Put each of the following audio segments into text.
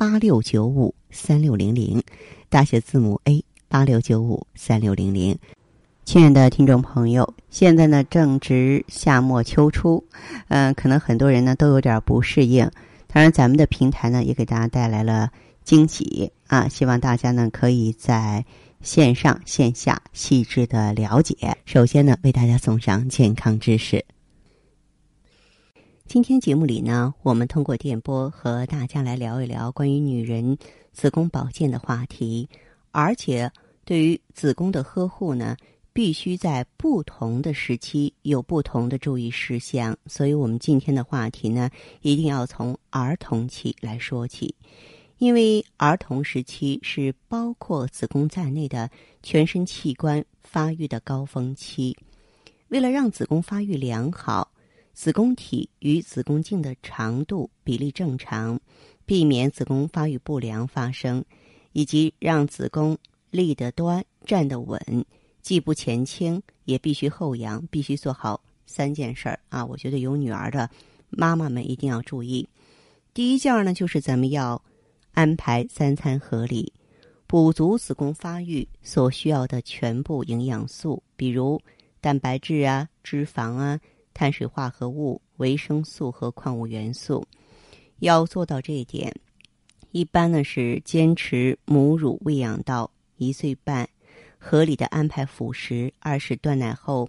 八六九五三六零零，大写字母 A 八六九五三六零零。亲爱的听众朋友，现在呢正值夏末秋初，嗯，可能很多人呢都有点不适应。当然，咱们的平台呢也给大家带来了惊喜啊！希望大家呢可以在线上线下细致的了解。首先呢，为大家送上健康知识。今天节目里呢，我们通过电波和大家来聊一聊关于女人子宫保健的话题，而且对于子宫的呵护呢，必须在不同的时期有不同的注意事项。所以，我们今天的话题呢，一定要从儿童期来说起，因为儿童时期是包括子宫在内的全身器官发育的高峰期。为了让子宫发育良好。子宫体与子宫颈的长度比例正常，避免子宫发育不良发生，以及让子宫立得端、站得稳，既不前倾也必须后仰，必须做好三件事儿啊！我觉得有女儿的妈妈们一定要注意。第一件呢，就是咱们要安排三餐合理，补足子宫发育所需要的全部营养素，比如蛋白质啊、脂肪啊。碳水化合物、维生素和矿物元素，要做到这一点，一般呢是坚持母乳喂养到一岁半，合理的安排辅食；二是断奶后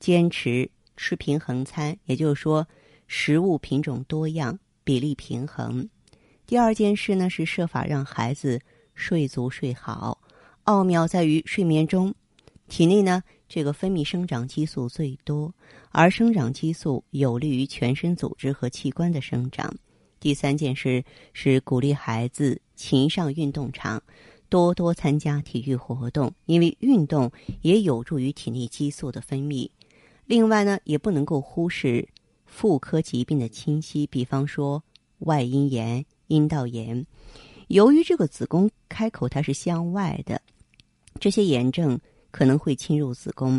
坚持吃平衡餐，也就是说食物品种多样、比例平衡。第二件事呢是设法让孩子睡足睡好，奥妙在于睡眠中体内呢。这个分泌生长激素最多，而生长激素有利于全身组织和器官的生长。第三件事是鼓励孩子勤上运动场，多多参加体育活动，因为运动也有助于体内激素的分泌。另外呢，也不能够忽视妇科疾病的侵袭，比方说外阴炎、阴道炎。由于这个子宫开口它是向外的，这些炎症。可能会侵入子宫，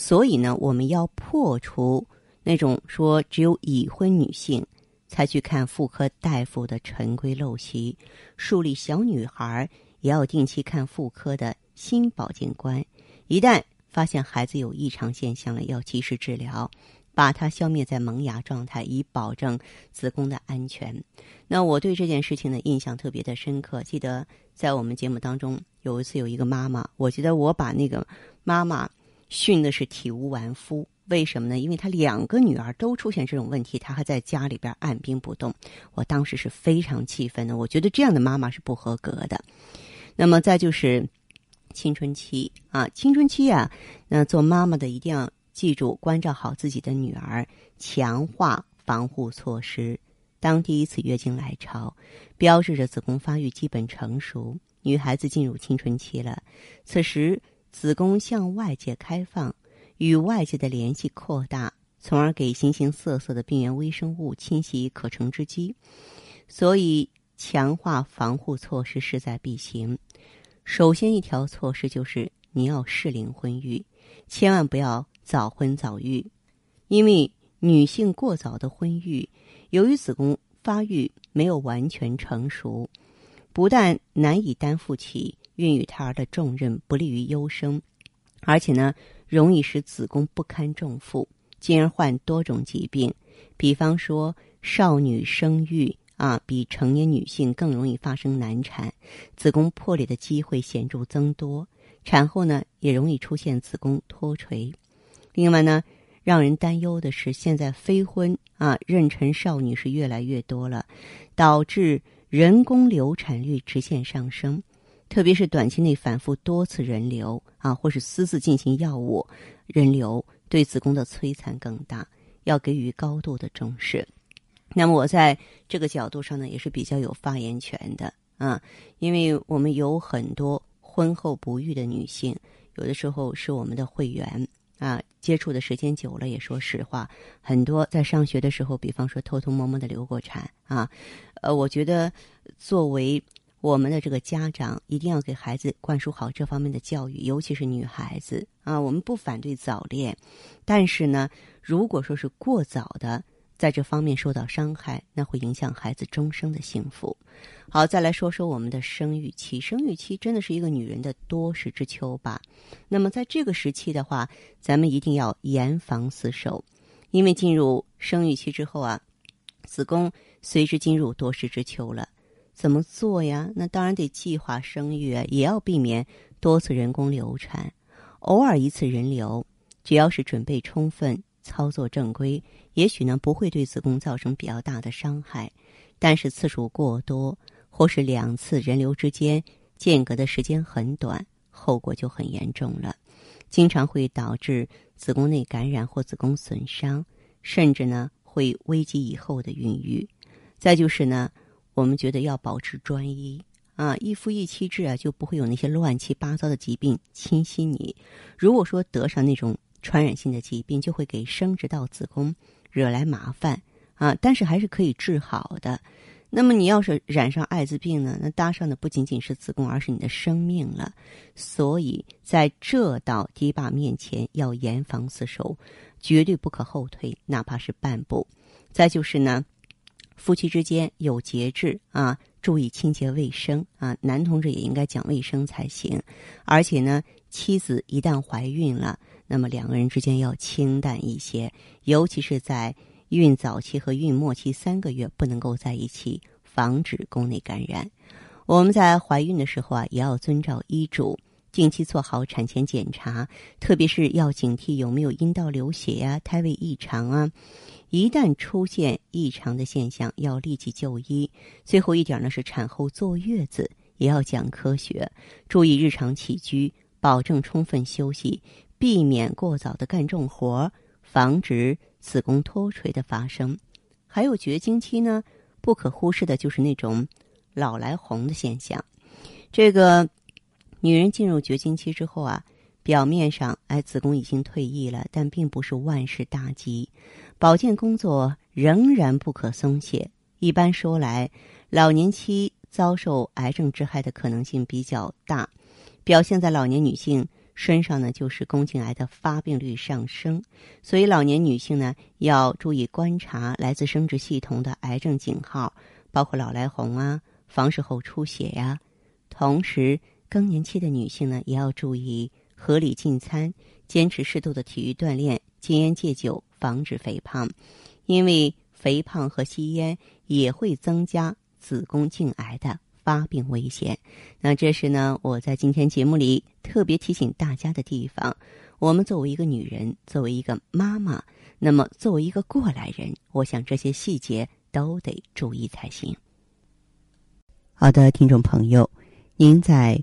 所以呢，我们要破除那种说只有已婚女性才去看妇科大夫的陈规陋习，树立小女孩也要定期看妇科的新保健观。一旦发现孩子有异常现象了，要及时治疗。把它消灭在萌芽状态，以保证子宫的安全。那我对这件事情的印象特别的深刻。记得在我们节目当中，有一次有一个妈妈，我觉得我把那个妈妈训的是体无完肤。为什么呢？因为她两个女儿都出现这种问题，她还在家里边按兵不动。我当时是非常气愤的。我觉得这样的妈妈是不合格的。那么再就是青春期啊，青春期啊，那做妈妈的一定要。记住，关照好自己的女儿，强化防护措施。当第一次月经来潮，标志着子宫发育基本成熟，女孩子进入青春期了。此时，子宫向外界开放，与外界的联系扩大，从而给形形色色的病原微生物侵袭可乘之机。所以，强化防护措施势在必行。首先，一条措施就是你要适龄婚育，千万不要。早婚早育，因为女性过早的婚育，由于子宫发育没有完全成熟，不但难以担负起孕育胎儿的重任，不利于优生，而且呢，容易使子宫不堪重负，进而患多种疾病。比方说，少女生育啊，比成年女性更容易发生难产，子宫破裂的机会显著增多，产后呢，也容易出现子宫脱垂。另外呢，让人担忧的是，现在非婚啊妊娠少女是越来越多了，导致人工流产率直线上升。特别是短期内反复多次人流啊，或是私自进行药物人流，对子宫的摧残更大，要给予高度的重视。那么我在这个角度上呢，也是比较有发言权的啊，因为我们有很多婚后不育的女性，有的时候是我们的会员啊，接触的时间久了，也说实话，很多在上学的时候，比方说偷偷摸摸的流过产啊，呃，我觉得作为。我们的这个家长一定要给孩子灌输好这方面的教育，尤其是女孩子啊。我们不反对早恋，但是呢，如果说是过早的在这方面受到伤害，那会影响孩子终生的幸福。好，再来说说我们的生育期。生育期真的是一个女人的多事之秋吧？那么在这个时期的话，咱们一定要严防死守，因为进入生育期之后啊，子宫随之进入多事之秋了。怎么做呀？那当然得计划生育，也要避免多次人工流产。偶尔一次人流，只要是准备充分、操作正规，也许呢不会对子宫造成比较大的伤害。但是次数过多，或是两次人流之间间隔的时间很短，后果就很严重了，经常会导致子宫内感染或子宫损伤，甚至呢会危及以后的孕育。再就是呢。我们觉得要保持专一啊，一夫一妻制啊，就不会有那些乱七八糟的疾病侵袭你。如果说得上那种传染性的疾病，就会给生殖道、子宫惹来麻烦啊。但是还是可以治好的。那么你要是染上艾滋病呢，那搭上的不仅仅是子宫，而是你的生命了。所以在这道堤坝面前，要严防死守，绝对不可后退，哪怕是半步。再就是呢。夫妻之间有节制啊，注意清洁卫生啊，男同志也应该讲卫生才行。而且呢，妻子一旦怀孕了，那么两个人之间要清淡一些，尤其是在孕早期和孕末期三个月不能够在一起，防止宫内感染。我们在怀孕的时候啊，也要遵照医嘱，定期做好产前检查，特别是要警惕有没有阴道流血呀、胎位异常啊。一旦出现异常的现象，要立即就医。最后一点呢，是产后坐月子也要讲科学，注意日常起居，保证充分休息，避免过早的干重活，防止子宫脱垂的发生。还有绝经期呢，不可忽视的就是那种老来红的现象。这个女人进入绝经期之后啊。表面上，哎，子宫已经退役了，但并不是万事大吉，保健工作仍然不可松懈。一般说来，老年期遭受癌症之害的可能性比较大，表现在老年女性身上呢，就是宫颈癌的发病率上升。所以，老年女性呢要注意观察来自生殖系统的癌症警号，包括老来红啊、房事后出血呀。同时，更年期的女性呢也要注意。合理进餐，坚持适度的体育锻炼，戒烟戒酒，防止肥胖。因为肥胖和吸烟也会增加子宫颈癌的发病危险。那这是呢，我在今天节目里特别提醒大家的地方。我们作为一个女人，作为一个妈妈，那么作为一个过来人，我想这些细节都得注意才行。好的，听众朋友，您在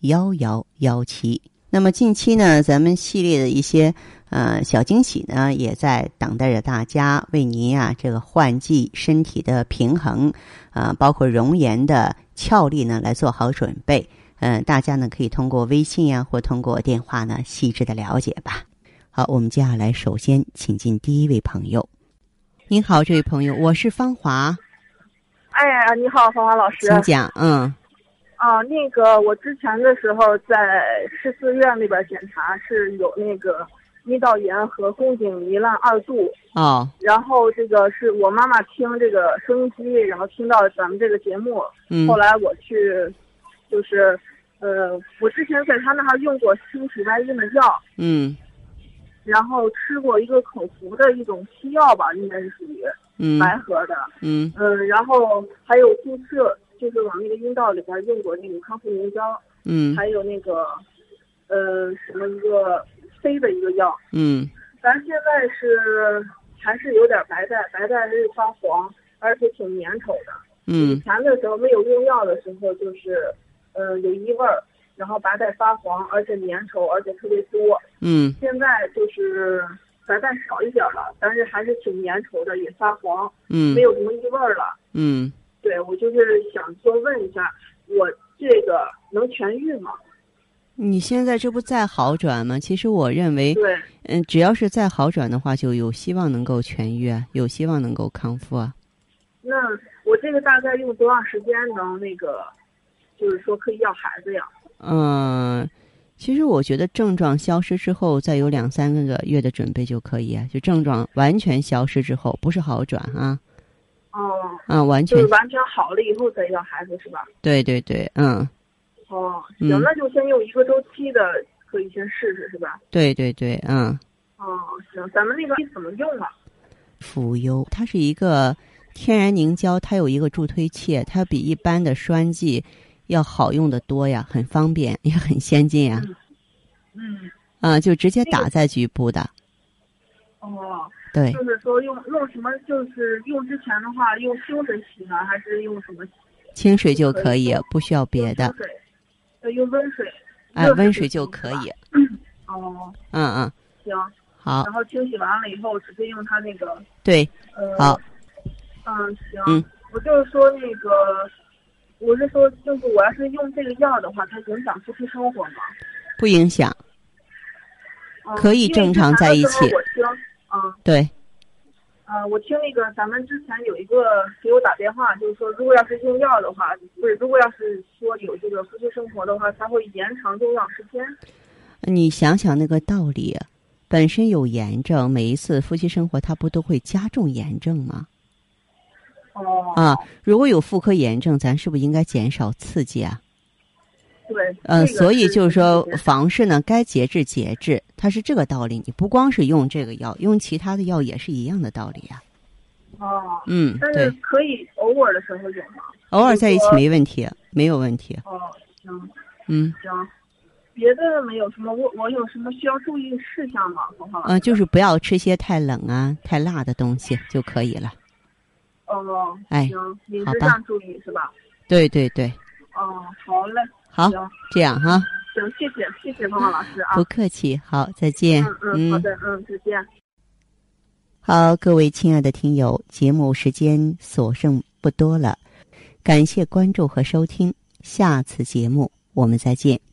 幺幺幺七。那么近期呢，咱们系列的一些呃小惊喜呢，也在等待着大家，为您啊这个换季身体的平衡啊，包括容颜的俏丽呢，来做好准备。嗯，大家呢可以通过微信呀，或通过电话呢，细致的了解吧。好，我们接下来首先请进第一位朋友。您好，这位朋友，我是芳华。哎呀，你好，芳华老师，请讲。嗯。啊，那个我之前的时候在市四院那边检查是有那个阴道炎和宫颈糜烂二度。哦。然后这个是我妈妈听这个收音机，然后听到咱们这个节目。嗯。后来我去，就是，呃，我之前在他那儿用过清洗外阴的药。嗯。然后吃过一个口服的一种西药吧，应该是属于。嗯。白盒的。嗯。嗯，然后还有注射。就是往那个阴道里边用过那个康复凝胶，嗯还有那个呃什么一个飞的一个药。嗯咱现在是还是有点白带，白带是发黄，而且挺粘稠的。以嗯前的时候没有用药的时候，就是呃有异味儿，然后白带发黄，而且粘稠，而且特别多。嗯现在就是白带少一点了，但是还是挺粘稠的，也发黄，嗯没有什么异味儿了。嗯，对我就是想说问一下，我这个能痊愈吗？你现在这不在好转吗？其实我认为，对，嗯，只要是再好转的话，就有希望能够痊愈啊，有希望能够康复啊。那我这个大概用多长时间能那个，就是说可以要孩子呀？嗯，其实我觉得症状消失之后，再有两三个月的准备就可以啊。就症状完全消失之后，不是好转啊，哦，嗯，完全就是完全好了以后再要孩子是吧？对对对，嗯，哦，嗯行，那就先用一个周期的，可以先试试是吧？对对对，嗯。哦，行，咱们那个怎么用啊？茯苷它是一个天然凝胶，它有一个助推器，它比一般的栓剂要好用的多呀，很方便，也很先进呀。嗯，啊、就直接打在局部的，哦，对，就是说用用什么？就是用之前的话，用清水洗呢，还是用什么？清水就可以，不需要别的用，清水，呃，用温水。哎，温水就可以。哦，嗯嗯，行。好，然后清洗完了以后，直接用它那个对，呃。好。嗯，行。嗯。我就是说那个，我是说，就是我要是用这个药的话，它影响夫妻生活吗？不影响，嗯可以正常在一起嗯。对，呃，我听那个咱们之前有一个给我打电话，就是说，如果要是用药的话，不是，如果要是说有这个夫妻生活的话，它会延长用药时间。你想想那个道理，本身有炎症，每一次夫妻生活它不都会加重炎症吗？哦。啊，如果有妇科炎症，咱是不是应该减少刺激啊？对。嗯、这个所以就是说房事呢，该节制节制，它是这个道理。你不光是用这个药，用其他的药也是一样的道理啊。哦。嗯，但是对，可以偶尔的时候用吗？偶尔在一起没问题，没有问题。哦，行嗯行，别的没有什么，我我有什么需要注意事项吗？嗯、就是不要吃些太冷啊、太辣的东西就可以了。哦，哎行，饮食上注意是吧？对对对，哦，好嘞，好，行这样哈，行，谢谢谢谢红浩老师啊不，客气。好，再见。嗯嗯，好的，嗯，再见。好，各位亲爱的听友，节目时间所剩不多了，感谢关注和收听，下次节目我们再见。